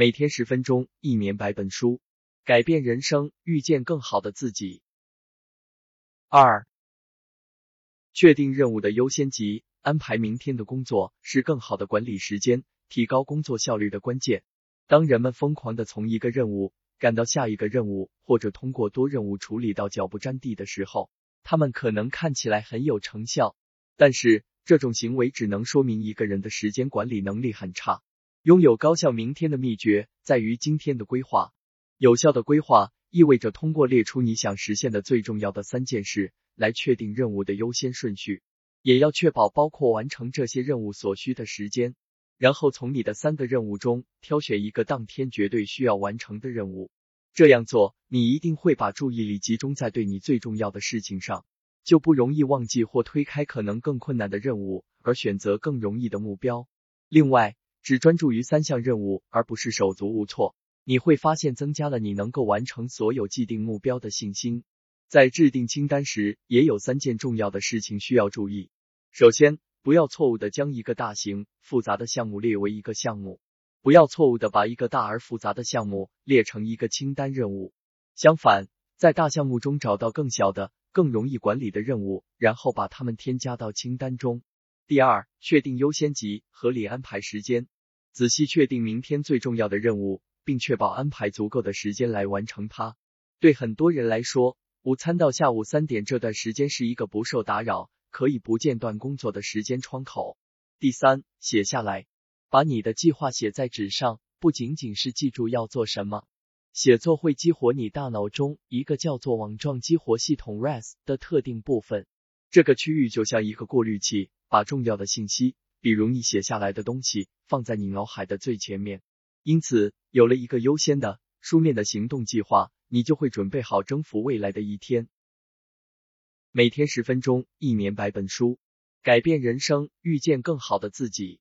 每天十分钟，一年百本书，改变人生，遇见更好的自己。二，确定任务的优先级，安排明天的工作是更好的管理时间、提高工作效率的关键。当人们疯狂的从一个任务赶到下一个任务，或者通过多任务处理到脚不沾地的时候，他们可能看起来很有成效，但是这种行为只能说明一个人的时间管理能力很差。拥有高效明天的秘诀在于今天的规划。有效的规划意味着通过列出你想实现的最重要的三件事来确定任务的优先顺序，也要确保包括完成这些任务所需的时间。然后从你的三个任务中挑选一个当天绝对需要完成的任务。这样做，你一定会把注意力集中在对你最重要的事情上，就不容易忘记或推开可能更困难的任务，而选择更容易的目标。另外，只专注于三项任务，而不是手足无措，你会发现增加了你能够完成所有既定目标的信心。在制定清单时，也有三件重要的事情需要注意。首先，不要错误的将一个大型复杂的项目列为一个项目。不要错误的把一个大而复杂的项目列成一个清单任务。相反，在大项目中找到更小的、更容易管理的任务，然后把它们添加到清单中。第二，确定优先级，合理安排时间，仔细确定明天最重要的任务，并确保安排足够的时间来完成它。对很多人来说，午餐到下午三点这段时间是一个不受打扰、可以不间断工作的时间窗口。第三，写下来。把你的计划写在纸上，不仅仅是记住要做什么。写作会激活你大脑中一个叫做网状激活系统 RES 的特定部分。这个区域就像一个过滤器，把重要的信息，比如你写下来的东西，放在你脑海的最前面。因此，有了一个优先的书面的行动计划，你就会准备好征服未来的一天。每天十分钟，一年百本书，改变人生，遇见更好的自己。